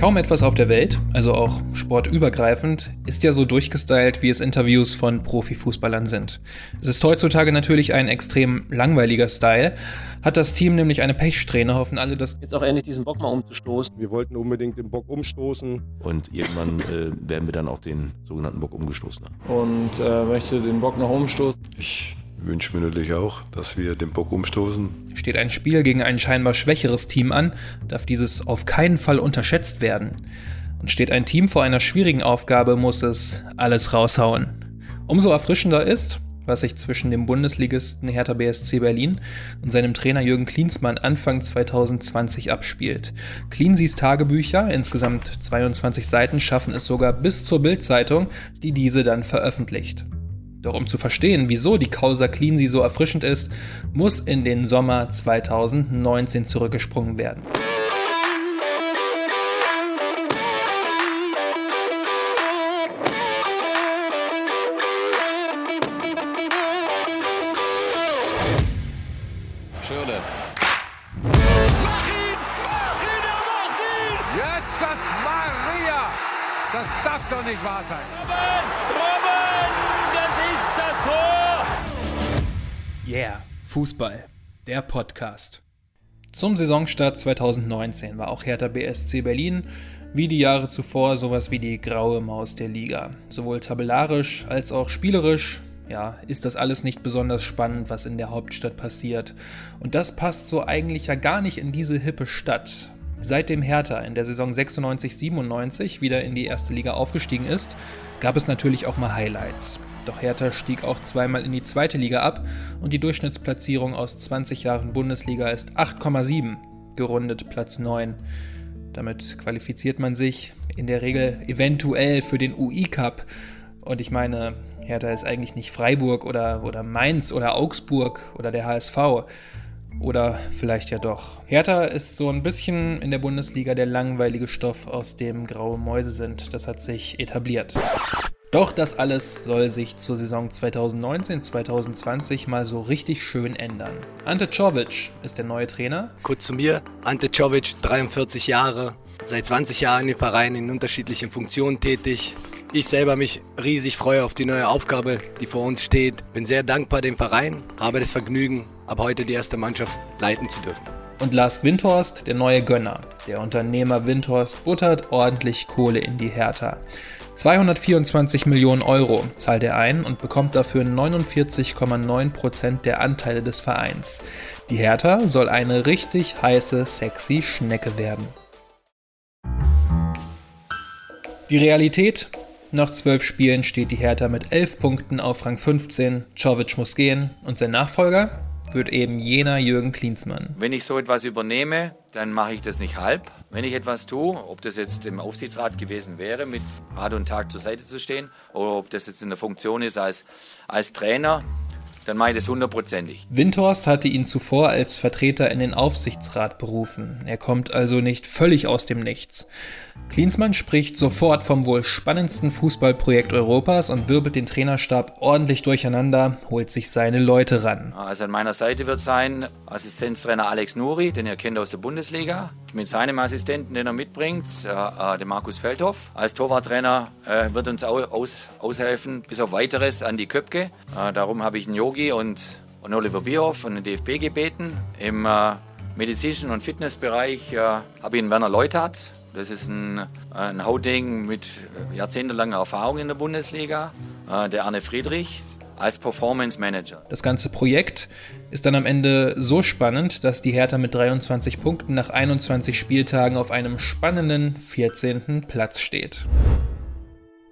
Kaum etwas auf der Welt, also auch sportübergreifend, ist ja so durchgestylt, wie es Interviews von Profifußballern sind. Es ist heutzutage natürlich ein extrem langweiliger Style. Hat das Team nämlich eine Pechsträhne, hoffen alle, dass jetzt auch endlich diesen Bock mal umzustoßen. Wir wollten unbedingt den Bock umstoßen. Und irgendwann äh, werden wir dann auch den sogenannten Bock umgestoßen haben. Und äh, möchte den Bock noch umstoßen. Ich wünsche mir natürlich auch, dass wir den Bock umstoßen. Steht ein Spiel gegen ein scheinbar schwächeres Team an, darf dieses auf keinen Fall unterschätzt werden. Und steht ein Team vor einer schwierigen Aufgabe, muss es alles raushauen. Umso erfrischender ist, was sich zwischen dem Bundesligisten Hertha BSC Berlin und seinem Trainer Jürgen Klinsmann Anfang 2020 abspielt. Cleanseys Tagebücher, insgesamt 22 Seiten, schaffen es sogar bis zur Bildzeitung, die diese dann veröffentlicht. Doch um zu verstehen, wieso die Causa Cleansey so erfrischend ist, muss in den Sommer 2019 zurückgesprungen werden. Fußball, der Podcast. Zum Saisonstart 2019 war auch Hertha BSC Berlin wie die Jahre zuvor sowas wie die graue Maus der Liga. Sowohl tabellarisch als auch spielerisch ja, ist das alles nicht besonders spannend, was in der Hauptstadt passiert. Und das passt so eigentlich ja gar nicht in diese hippe Stadt. Seitdem Hertha in der Saison 96-97 wieder in die erste Liga aufgestiegen ist, gab es natürlich auch mal Highlights. Doch Hertha stieg auch zweimal in die zweite Liga ab und die Durchschnittsplatzierung aus 20 Jahren Bundesliga ist 8,7, gerundet Platz 9. Damit qualifiziert man sich in der Regel eventuell für den UI Cup. Und ich meine, Hertha ist eigentlich nicht Freiburg oder, oder Mainz oder Augsburg oder der HSV. Oder vielleicht ja doch. Hertha ist so ein bisschen in der Bundesliga der langweilige Stoff, aus dem graue Mäuse sind. Das hat sich etabliert. Doch das alles soll sich zur Saison 2019-2020 mal so richtig schön ändern. Ante Czovic ist der neue Trainer. Kurz zu mir, Ante Czovic, 43 Jahre, seit 20 Jahren im Verein in unterschiedlichen Funktionen tätig. Ich selber mich riesig freue auf die neue Aufgabe, die vor uns steht. Bin sehr dankbar dem Verein, habe das Vergnügen, ab heute die erste Mannschaft leiten zu dürfen. Und Lars Windhorst, der neue Gönner. Der Unternehmer Windhorst buttert ordentlich Kohle in die Hertha. 224 Millionen Euro zahlt er ein und bekommt dafür 49,9% der Anteile des Vereins. Die Hertha soll eine richtig heiße, sexy Schnecke werden. Die Realität? Nach zwölf Spielen steht die Hertha mit 11 Punkten auf Rang 15. Czovic muss gehen und sein Nachfolger wird eben jener Jürgen Klinsmann. Wenn ich so etwas übernehme, dann mache ich das nicht halb. Wenn ich etwas tue, ob das jetzt im Aufsichtsrat gewesen wäre, mit Rat und Tag zur Seite zu stehen, oder ob das jetzt in der Funktion ist als, als Trainer, dann mache ich das hundertprozentig. Windhorst hatte ihn zuvor als Vertreter in den Aufsichtsrat berufen. Er kommt also nicht völlig aus dem Nichts. Klinsmann spricht sofort vom wohl spannendsten Fußballprojekt Europas und wirbelt den Trainerstab ordentlich durcheinander, holt sich seine Leute ran. Also an meiner Seite wird sein Assistenztrainer Alex Nuri, den ihr kennt aus der Bundesliga, mit seinem Assistenten, den er mitbringt, äh, äh, dem Markus Feldhoff. Als Torwarttrainer äh, wird uns aus, aushelfen, bis auf weiteres, an die Köpke. Äh, darum habe ich einen Yogi und, und Oliver Bierhoff von den DFB gebeten. Im äh, medizinischen und Fitnessbereich äh, habe ich einen Werner Leuthard, das ist ein, ein Hautding mit jahrzehntelanger Erfahrung in der Bundesliga, der Arne Friedrich als Performance Manager. Das ganze Projekt ist dann am Ende so spannend, dass die Hertha mit 23 Punkten nach 21 Spieltagen auf einem spannenden 14. Platz steht.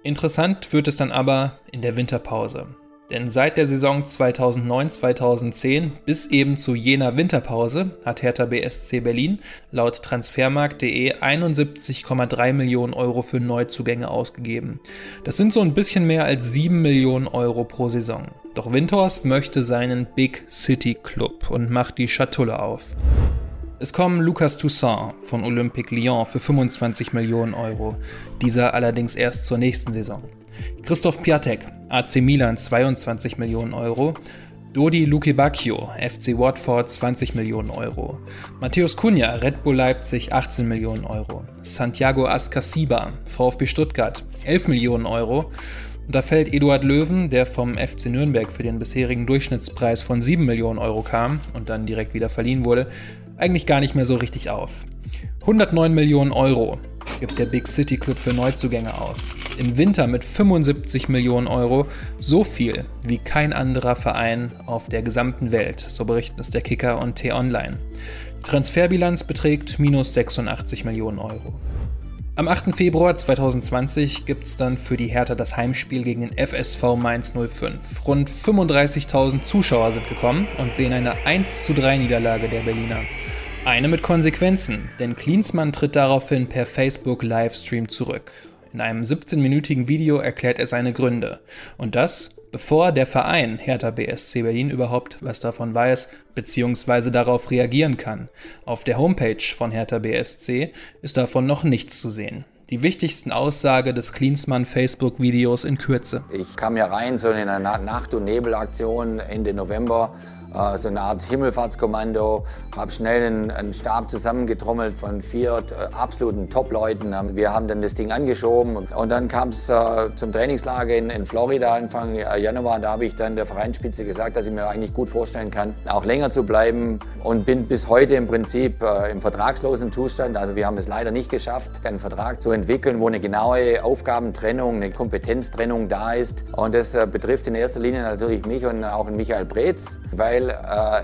Interessant wird es dann aber in der Winterpause. Denn seit der Saison 2009-2010 bis eben zu jener Winterpause hat Hertha BSC Berlin laut transfermarkt.de 71,3 Millionen Euro für Neuzugänge ausgegeben. Das sind so ein bisschen mehr als 7 Millionen Euro pro Saison. Doch Windhorst möchte seinen Big City Club und macht die Schatulle auf. Es kommen Lucas Toussaint von Olympique Lyon für 25 Millionen Euro, dieser allerdings erst zur nächsten Saison. Christoph Piatek, AC Milan 22 Millionen Euro, Dodi Lukebakio, FC Watford 20 Millionen Euro. Matthäus Cunha, Red Bull Leipzig 18 Millionen Euro. Santiago Ascasiba, VfB Stuttgart 11 Millionen Euro. Und da fällt Eduard Löwen, der vom FC Nürnberg für den bisherigen Durchschnittspreis von 7 Millionen Euro kam und dann direkt wieder verliehen wurde, eigentlich gar nicht mehr so richtig auf. 109 Millionen Euro gibt der Big City Club für Neuzugänge aus. Im Winter mit 75 Millionen Euro, so viel wie kein anderer Verein auf der gesamten Welt, so berichten es der Kicker und T-Online. Transferbilanz beträgt minus 86 Millionen Euro. Am 8. Februar 2020 gibt es dann für die Hertha das Heimspiel gegen den FSV Mainz 05. Rund 35.000 Zuschauer sind gekommen und sehen eine 1 3 Niederlage der Berliner. Eine mit Konsequenzen, denn Klinsmann tritt daraufhin per Facebook Livestream zurück. In einem 17-minütigen Video erklärt er seine Gründe. Und das, bevor der Verein Hertha BSC Berlin überhaupt was davon weiß bzw. darauf reagieren kann. Auf der Homepage von Hertha BSC ist davon noch nichts zu sehen. Die wichtigsten Aussage des Klinsmann Facebook-Videos in Kürze. Ich kam ja rein so in einer Nacht- und Nebelaktion Ende November äh, so eine Art Himmelfahrtskommando, habe schnell einen, einen, Stab zusammengetrommelt von vier äh, absoluten Top-Leuten. Wir haben dann das Ding angeschoben und dann kam es äh, zum Trainingslager in, in, Florida Anfang Januar. Da habe ich dann der Vereinsspitze gesagt, dass ich mir eigentlich gut vorstellen kann, auch länger zu bleiben und bin bis heute im Prinzip äh, im vertragslosen Zustand. Also wir haben es leider nicht geschafft, einen Vertrag zu entwickeln, wo eine genaue Aufgabentrennung, eine Kompetenztrennung da ist. Und das äh, betrifft in erster Linie natürlich mich und auch Michael Breetz, weil äh,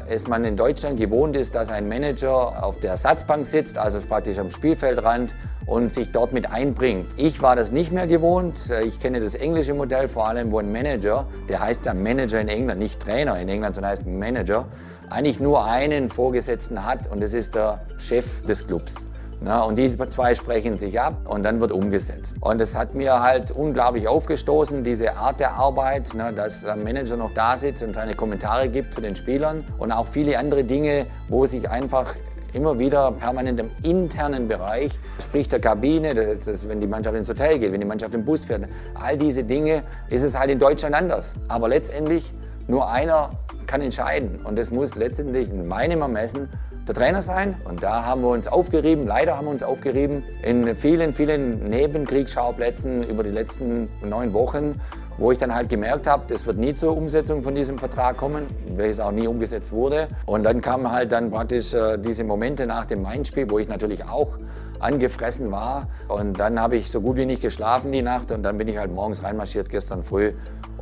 es man in Deutschland gewohnt ist, dass ein Manager auf der Ersatzbank sitzt, also praktisch am Spielfeldrand und sich dort mit einbringt. Ich war das nicht mehr gewohnt. Ich kenne das englische Modell vor allem, wo ein Manager, der heißt ja Manager in England, nicht Trainer in England, sondern heißt Manager, eigentlich nur einen Vorgesetzten hat und das ist der Chef des Clubs. Na, und die zwei sprechen sich ab und dann wird umgesetzt. Und das hat mir halt unglaublich aufgestoßen, diese Art der Arbeit, na, dass der Manager noch da sitzt und seine Kommentare gibt zu den Spielern und auch viele andere Dinge, wo sich einfach immer wieder permanent im internen Bereich, sprich der Kabine, das, das, wenn die Mannschaft ins Hotel geht, wenn die Mannschaft im Bus fährt, all diese Dinge ist es halt in Deutschland anders. Aber letztendlich nur einer kann entscheiden und das muss letztendlich in meinem Ermessen der Trainer sein. Und da haben wir uns aufgerieben, leider haben wir uns aufgerieben, in vielen, vielen Nebenkriegsschauplätzen über die letzten neun Wochen, wo ich dann halt gemerkt habe, das wird nie zur Umsetzung von diesem Vertrag kommen, welches auch nie umgesetzt wurde. Und dann kamen halt dann praktisch äh, diese Momente nach dem Main-Spiel, wo ich natürlich auch angefressen war. Und dann habe ich so gut wie nicht geschlafen die Nacht und dann bin ich halt morgens reinmarschiert gestern früh.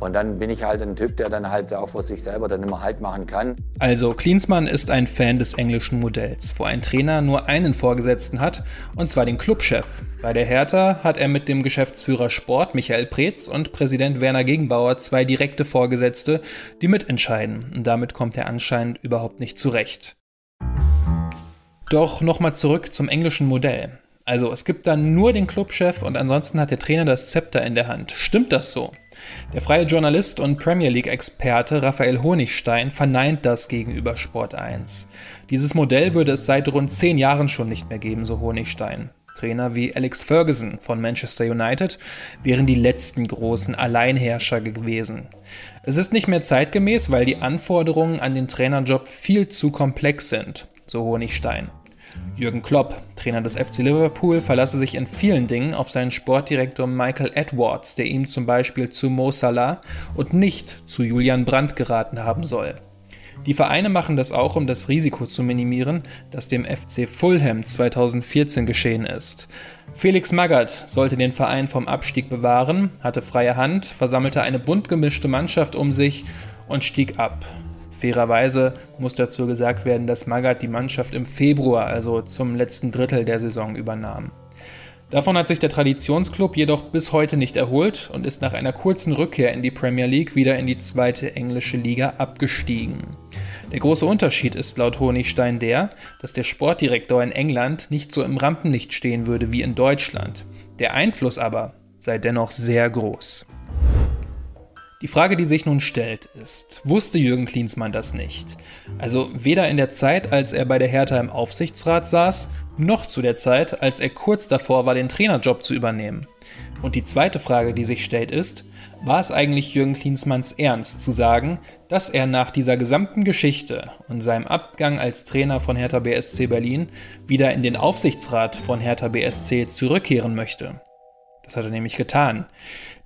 Und dann bin ich halt ein Typ, der dann halt auch für sich selber dann immer Halt machen kann. Also Klinsmann ist ein Fan des englischen Modells, wo ein Trainer nur einen Vorgesetzten hat, und zwar den Clubchef. Bei der Hertha hat er mit dem Geschäftsführer Sport Michael Preetz und Präsident Werner Gegenbauer zwei direkte Vorgesetzte, die mitentscheiden. Und damit kommt er anscheinend überhaupt nicht zurecht. Doch nochmal zurück zum englischen Modell. Also es gibt dann nur den Clubchef und ansonsten hat der Trainer das Zepter in der Hand. Stimmt das so? Der freie Journalist und Premier League-Experte Raphael Honigstein verneint das gegenüber Sport 1. Dieses Modell würde es seit rund zehn Jahren schon nicht mehr geben, so Honigstein. Trainer wie Alex Ferguson von Manchester United wären die letzten großen Alleinherrscher gewesen. Es ist nicht mehr zeitgemäß, weil die Anforderungen an den Trainerjob viel zu komplex sind, so Honigstein. Jürgen Klopp, Trainer des FC Liverpool, verlasse sich in vielen Dingen auf seinen Sportdirektor Michael Edwards, der ihm zum Beispiel zu Mo Salah und nicht zu Julian Brandt geraten haben soll. Die Vereine machen das auch, um das Risiko zu minimieren, das dem FC Fulham 2014 geschehen ist. Felix Magath sollte den Verein vom Abstieg bewahren, hatte freie Hand, versammelte eine bunt gemischte Mannschaft um sich und stieg ab. Fairerweise muss dazu gesagt werden, dass Magath die Mannschaft im Februar, also zum letzten Drittel der Saison, übernahm. Davon hat sich der Traditionsklub jedoch bis heute nicht erholt und ist nach einer kurzen Rückkehr in die Premier League wieder in die zweite englische Liga abgestiegen. Der große Unterschied ist laut Honigstein der, dass der Sportdirektor in England nicht so im Rampenlicht stehen würde wie in Deutschland. Der Einfluss aber sei dennoch sehr groß. Die Frage, die sich nun stellt, ist, wusste Jürgen Klinsmann das nicht? Also weder in der Zeit, als er bei der Hertha im Aufsichtsrat saß, noch zu der Zeit, als er kurz davor war, den Trainerjob zu übernehmen. Und die zweite Frage, die sich stellt, ist, war es eigentlich Jürgen Klinsmanns Ernst zu sagen, dass er nach dieser gesamten Geschichte und seinem Abgang als Trainer von Hertha BSC Berlin wieder in den Aufsichtsrat von Hertha BSC zurückkehren möchte? Das hat er nämlich getan.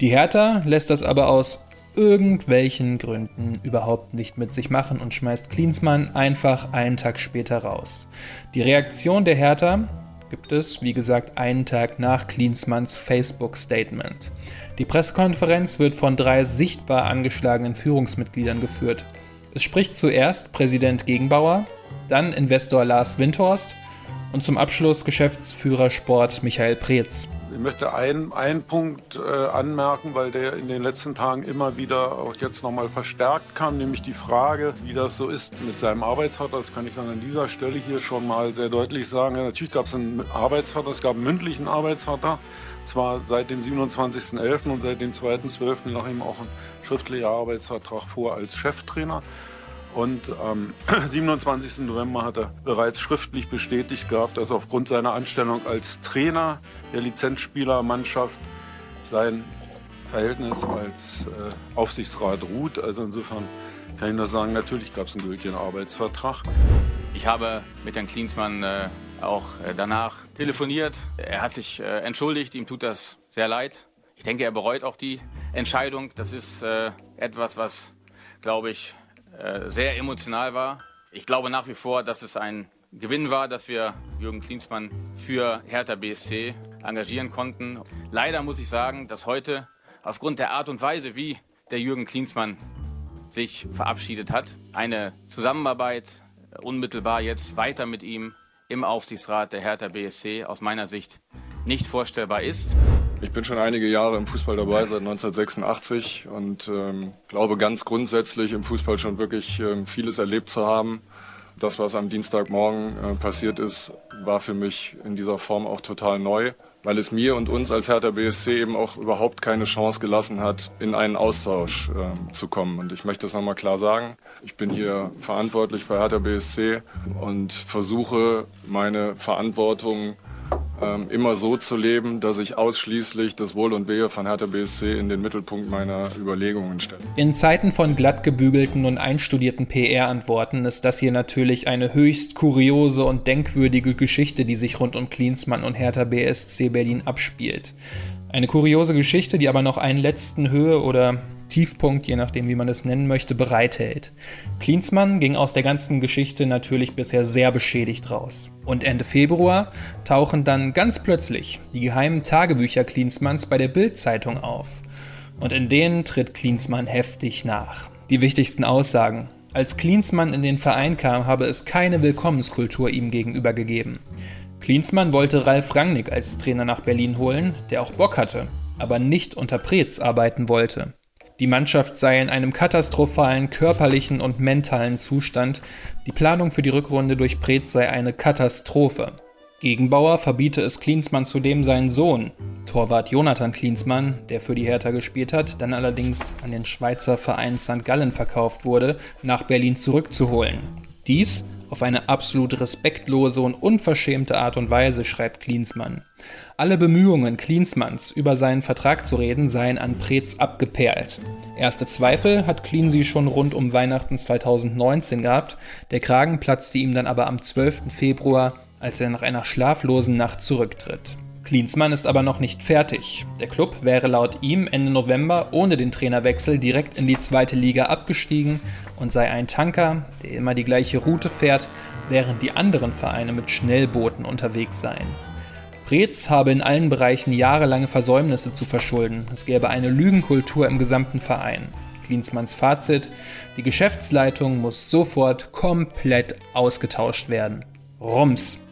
Die Hertha lässt das aber aus irgendwelchen Gründen überhaupt nicht mit sich machen und schmeißt Klinsmann einfach einen Tag später raus. Die Reaktion der Hertha gibt es, wie gesagt, einen Tag nach Klinsmanns Facebook-Statement. Die Pressekonferenz wird von drei sichtbar angeschlagenen Führungsmitgliedern geführt. Es spricht zuerst Präsident Gegenbauer, dann Investor Lars Windhorst und zum Abschluss Geschäftsführer Sport Michael Preetz. Ich möchte einen, einen Punkt äh, anmerken, weil der in den letzten Tagen immer wieder auch jetzt nochmal verstärkt kam, nämlich die Frage, wie das so ist mit seinem Arbeitsvater. Das kann ich dann an dieser Stelle hier schon mal sehr deutlich sagen. Ja, natürlich gab es einen Arbeitsvater, es gab einen mündlichen Arbeitsvater, zwar seit dem 27.11. und seit dem 2.12. lag ihm auch ein schriftlicher Arbeitsvertrag vor als Cheftrainer. Und am 27. November hat er bereits schriftlich bestätigt gehabt, dass aufgrund seiner Anstellung als Trainer der Lizenzspielermannschaft sein Verhältnis als äh, Aufsichtsrat ruht. Also insofern kann ich nur sagen, natürlich gab es einen gültigen Arbeitsvertrag. Ich habe mit Herrn Klinsmann äh, auch äh, danach telefoniert. Er hat sich äh, entschuldigt, ihm tut das sehr leid. Ich denke, er bereut auch die Entscheidung. Das ist äh, etwas, was, glaube ich, äh, sehr emotional war. Ich glaube nach wie vor, dass es ein Gewinn war, dass wir Jürgen Klinsmann für Hertha BSC engagieren konnten. Leider muss ich sagen, dass heute aufgrund der Art und Weise, wie der Jürgen Klinsmann sich verabschiedet hat, eine Zusammenarbeit unmittelbar jetzt weiter mit ihm im Aufsichtsrat der Hertha BSC aus meiner Sicht nicht vorstellbar ist. Ich bin schon einige Jahre im Fußball dabei, seit 1986 und ähm, glaube ganz grundsätzlich im Fußball schon wirklich ähm, vieles erlebt zu haben. Das, was am Dienstagmorgen äh, passiert ist, war für mich in dieser Form auch total neu, weil es mir und uns als Hertha BSC eben auch überhaupt keine Chance gelassen hat, in einen Austausch äh, zu kommen. Und ich möchte das nochmal klar sagen. Ich bin hier verantwortlich bei Hertha BSC und versuche meine Verantwortung ähm, immer so zu leben, dass ich ausschließlich das Wohl und Wehe von Hertha BSC in den Mittelpunkt meiner Überlegungen stelle. In Zeiten von glatt gebügelten und einstudierten PR-Antworten ist das hier natürlich eine höchst kuriose und denkwürdige Geschichte, die sich rund um Klinsmann und Hertha BSC Berlin abspielt. Eine kuriose Geschichte, die aber noch einen letzten Höhe- oder Tiefpunkt, je nachdem wie man es nennen möchte, bereithält. Klinsmann ging aus der ganzen Geschichte natürlich bisher sehr beschädigt raus. Und Ende Februar tauchen dann ganz plötzlich die geheimen Tagebücher Klinsmanns bei der Bild-Zeitung auf. Und in denen tritt Klinsmann heftig nach. Die wichtigsten Aussagen. Als Klinsmann in den Verein kam, habe es keine Willkommenskultur ihm gegenüber gegeben. Klinsmann wollte Ralf Rangnick als Trainer nach Berlin holen, der auch Bock hatte, aber nicht unter Preetz arbeiten wollte. Die Mannschaft sei in einem katastrophalen körperlichen und mentalen Zustand. Die Planung für die Rückrunde durch Preetz sei eine Katastrophe. Gegenbauer verbiete es Klinsmann zudem seinen Sohn, Torwart Jonathan Klinsmann, der für die Hertha gespielt hat, dann allerdings an den Schweizer Verein St. Gallen verkauft wurde, nach Berlin zurückzuholen. Dies auf eine absolut respektlose und unverschämte Art und Weise, schreibt Klinsmann. Alle Bemühungen Klinsmanns, über seinen Vertrag zu reden, seien an Preetz abgeperlt. Erste Zweifel hat Cleansey schon rund um Weihnachten 2019 gehabt, der Kragen platzte ihm dann aber am 12. Februar, als er nach einer schlaflosen Nacht zurücktritt. Klinsmann ist aber noch nicht fertig. Der Club wäre laut ihm Ende November ohne den Trainerwechsel direkt in die zweite Liga abgestiegen und sei ein Tanker, der immer die gleiche Route fährt, während die anderen Vereine mit Schnellbooten unterwegs seien. Preetz habe in allen Bereichen jahrelange Versäumnisse zu verschulden. Es gäbe eine Lügenkultur im gesamten Verein. Klinsmanns Fazit: Die Geschäftsleitung muss sofort komplett ausgetauscht werden. Rums.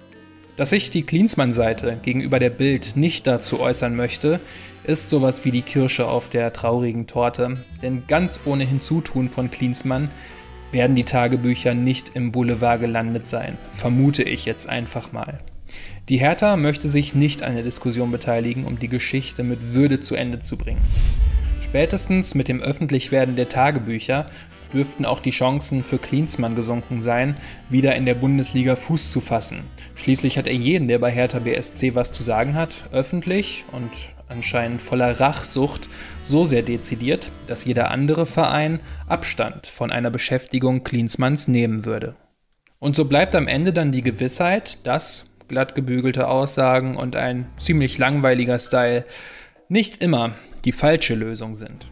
Dass sich die Klinsmann-Seite gegenüber der Bild nicht dazu äußern möchte, ist sowas wie die Kirsche auf der traurigen Torte, denn ganz ohne Hinzutun von Klinsmann werden die Tagebücher nicht im Boulevard gelandet sein, vermute ich jetzt einfach mal. Die Hertha möchte sich nicht an der Diskussion beteiligen, um die Geschichte mit Würde zu Ende zu bringen. Spätestens mit dem Öffentlichwerden der Tagebücher dürften auch die Chancen für Klinsmann gesunken sein, wieder in der Bundesliga Fuß zu fassen. Schließlich hat er jeden, der bei Hertha BSC was zu sagen hat, öffentlich und anscheinend voller Rachsucht, so sehr dezidiert, dass jeder andere Verein Abstand von einer Beschäftigung Klinsmanns nehmen würde. Und so bleibt am Ende dann die Gewissheit, dass glatt gebügelte Aussagen und ein ziemlich langweiliger Style nicht immer die falsche Lösung sind.